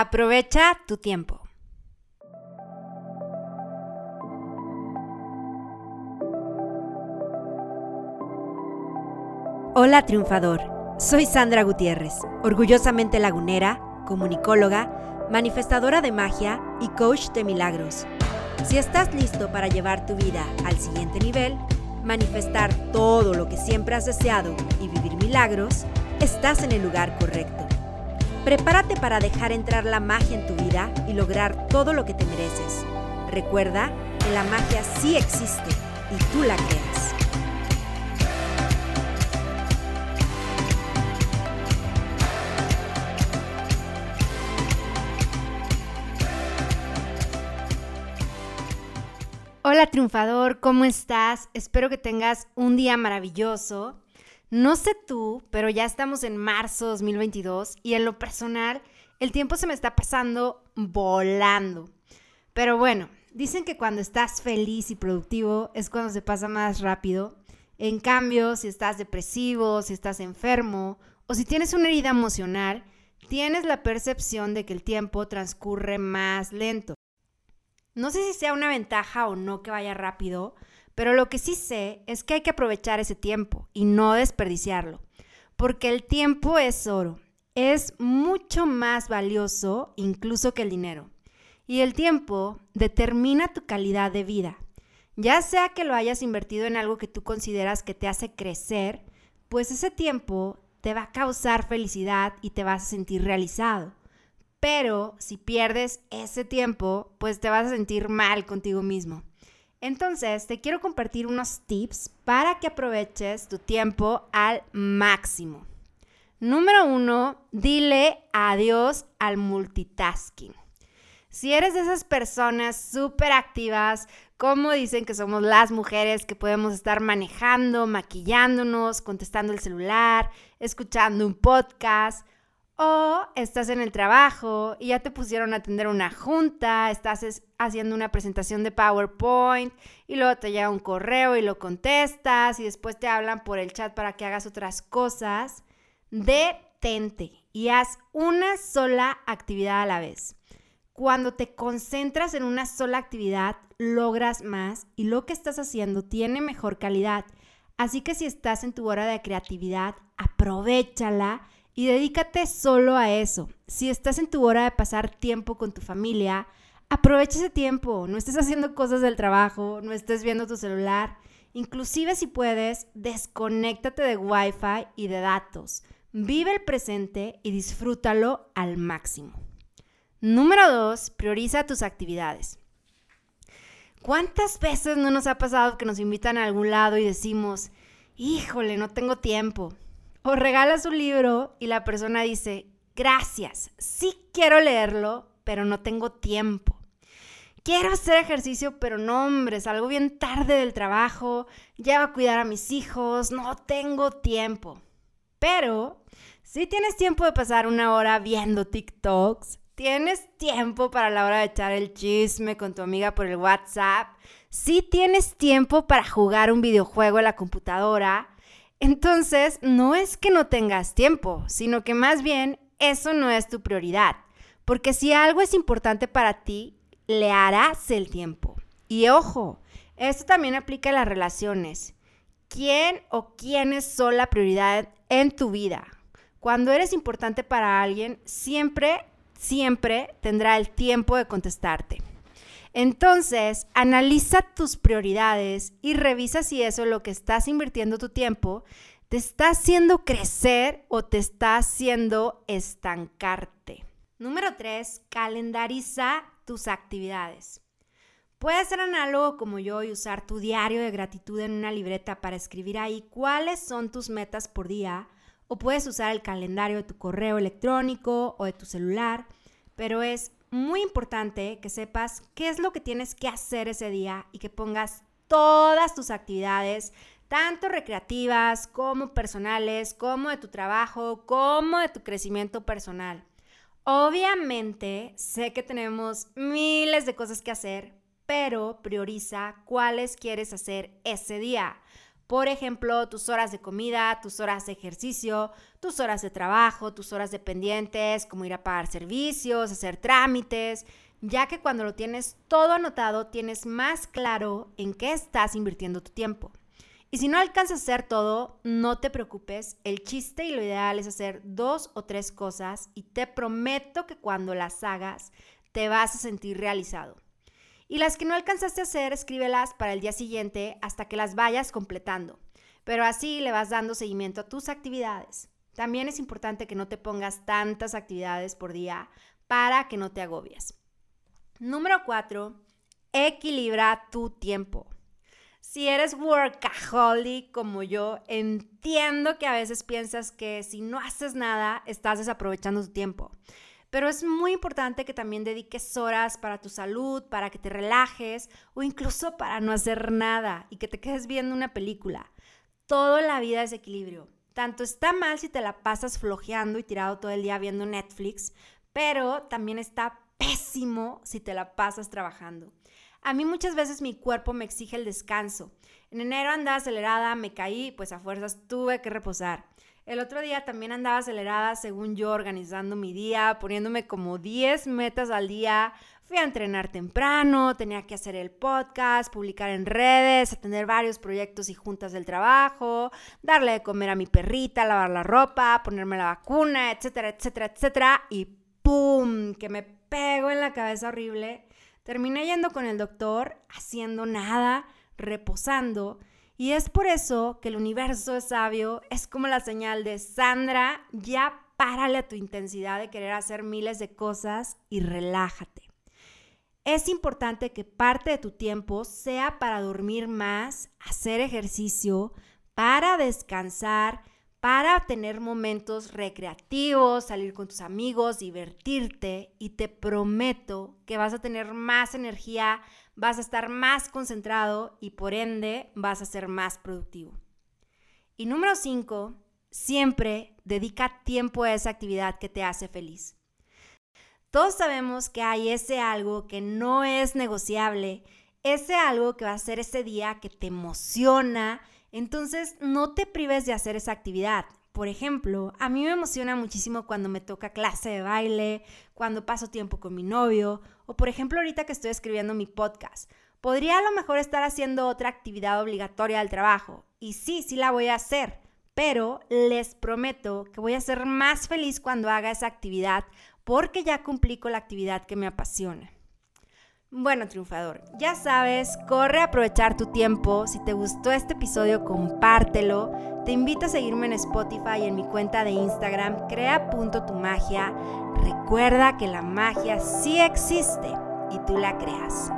Aprovecha tu tiempo. Hola triunfador, soy Sandra Gutiérrez, orgullosamente lagunera, comunicóloga, manifestadora de magia y coach de milagros. Si estás listo para llevar tu vida al siguiente nivel, manifestar todo lo que siempre has deseado y vivir milagros, estás en el lugar correcto. Prepárate para dejar entrar la magia en tu vida y lograr todo lo que te mereces. Recuerda que la magia sí existe y tú la creas. Hola triunfador, ¿cómo estás? Espero que tengas un día maravilloso. No sé tú, pero ya estamos en marzo 2022 y en lo personal el tiempo se me está pasando volando. Pero bueno, dicen que cuando estás feliz y productivo es cuando se pasa más rápido. En cambio, si estás depresivo, si estás enfermo o si tienes una herida emocional, tienes la percepción de que el tiempo transcurre más lento. No sé si sea una ventaja o no que vaya rápido, pero lo que sí sé es que hay que aprovechar ese tiempo y no desperdiciarlo, porque el tiempo es oro, es mucho más valioso incluso que el dinero. Y el tiempo determina tu calidad de vida. Ya sea que lo hayas invertido en algo que tú consideras que te hace crecer, pues ese tiempo te va a causar felicidad y te vas a sentir realizado. Pero si pierdes ese tiempo, pues te vas a sentir mal contigo mismo. Entonces, te quiero compartir unos tips para que aproveches tu tiempo al máximo. Número uno, dile adiós al multitasking. Si eres de esas personas súper activas, como dicen que somos las mujeres que podemos estar manejando, maquillándonos, contestando el celular, escuchando un podcast o estás en el trabajo y ya te pusieron a atender una junta, estás haciendo una presentación de PowerPoint y luego te llega un correo y lo contestas y después te hablan por el chat para que hagas otras cosas. Detente y haz una sola actividad a la vez. Cuando te concentras en una sola actividad, logras más y lo que estás haciendo tiene mejor calidad. Así que si estás en tu hora de creatividad, aprovechala y dedícate solo a eso. Si estás en tu hora de pasar tiempo con tu familia, aprovecha ese tiempo. No estés haciendo cosas del trabajo, no estés viendo tu celular. Inclusive si puedes, desconéctate de Wi-Fi y de datos. Vive el presente y disfrútalo al máximo. Número dos, prioriza tus actividades. ¿Cuántas veces no nos ha pasado que nos invitan a algún lado y decimos, híjole, no tengo tiempo? O regalas un libro y la persona dice, gracias, sí quiero leerlo, pero no tengo tiempo. Quiero hacer ejercicio, pero no, hombre, salgo bien tarde del trabajo, ya a cuidar a mis hijos, no tengo tiempo. Pero si tienes tiempo de pasar una hora viendo TikToks, tienes tiempo para la hora de echar el chisme con tu amiga por el WhatsApp, si tienes tiempo para jugar un videojuego en la computadora, entonces, no es que no tengas tiempo, sino que más bien eso no es tu prioridad. Porque si algo es importante para ti, le harás el tiempo. Y ojo, esto también aplica a las relaciones. ¿Quién o quiénes son la prioridad en tu vida? Cuando eres importante para alguien, siempre, siempre tendrá el tiempo de contestarte. Entonces, analiza tus prioridades y revisa si eso lo que estás invirtiendo tu tiempo te está haciendo crecer o te está haciendo estancarte. Número 3. Calendariza tus actividades. Puedes ser análogo como yo y usar tu diario de gratitud en una libreta para escribir ahí cuáles son tus metas por día o puedes usar el calendario de tu correo electrónico o de tu celular, pero es muy importante que sepas qué es lo que tienes que hacer ese día y que pongas todas tus actividades, tanto recreativas como personales, como de tu trabajo, como de tu crecimiento personal. Obviamente, sé que tenemos miles de cosas que hacer, pero prioriza cuáles quieres hacer ese día. Por ejemplo, tus horas de comida, tus horas de ejercicio, tus horas de trabajo, tus horas de pendientes, como ir a pagar servicios, hacer trámites, ya que cuando lo tienes todo anotado, tienes más claro en qué estás invirtiendo tu tiempo. Y si no alcanzas a hacer todo, no te preocupes. El chiste y lo ideal es hacer dos o tres cosas y te prometo que cuando las hagas te vas a sentir realizado. Y las que no alcanzaste a hacer, escríbelas para el día siguiente hasta que las vayas completando. Pero así le vas dando seguimiento a tus actividades. También es importante que no te pongas tantas actividades por día para que no te agobies. Número 4. Equilibra tu tiempo. Si eres workaholic como yo, entiendo que a veces piensas que si no haces nada, estás desaprovechando tu tiempo. Pero es muy importante que también dediques horas para tu salud, para que te relajes o incluso para no hacer nada y que te quedes viendo una película. Todo la vida es equilibrio. Tanto está mal si te la pasas flojeando y tirado todo el día viendo Netflix, pero también está pésimo si te la pasas trabajando. A mí muchas veces mi cuerpo me exige el descanso. En enero andaba acelerada, me caí, pues a fuerzas tuve que reposar. El otro día también andaba acelerada, según yo, organizando mi día, poniéndome como 10 metas al día. Fui a entrenar temprano, tenía que hacer el podcast, publicar en redes, atender varios proyectos y juntas del trabajo, darle de comer a mi perrita, lavar la ropa, ponerme la vacuna, etcétera, etcétera, etcétera. Y ¡pum! Que me pego en la cabeza horrible. Terminé yendo con el doctor, haciendo nada, reposando y es por eso que el universo es sabio, es como la señal de Sandra, ya párale a tu intensidad de querer hacer miles de cosas y relájate. Es importante que parte de tu tiempo sea para dormir más, hacer ejercicio, para descansar, para tener momentos recreativos, salir con tus amigos, divertirte y te prometo que vas a tener más energía, vas a estar más concentrado y por ende vas a ser más productivo. Y número 5, siempre dedica tiempo a esa actividad que te hace feliz. Todos sabemos que hay ese algo que no es negociable, ese algo que va a ser ese día que te emociona, entonces, no te prives de hacer esa actividad. Por ejemplo, a mí me emociona muchísimo cuando me toca clase de baile, cuando paso tiempo con mi novio, o por ejemplo ahorita que estoy escribiendo mi podcast. Podría a lo mejor estar haciendo otra actividad obligatoria del trabajo. Y sí, sí la voy a hacer, pero les prometo que voy a ser más feliz cuando haga esa actividad porque ya cumplí con la actividad que me apasiona. Bueno, triunfador, ya sabes, corre a aprovechar tu tiempo. Si te gustó este episodio, compártelo. Te invito a seguirme en Spotify y en mi cuenta de Instagram, crea.tumagia. Recuerda que la magia sí existe y tú la creas.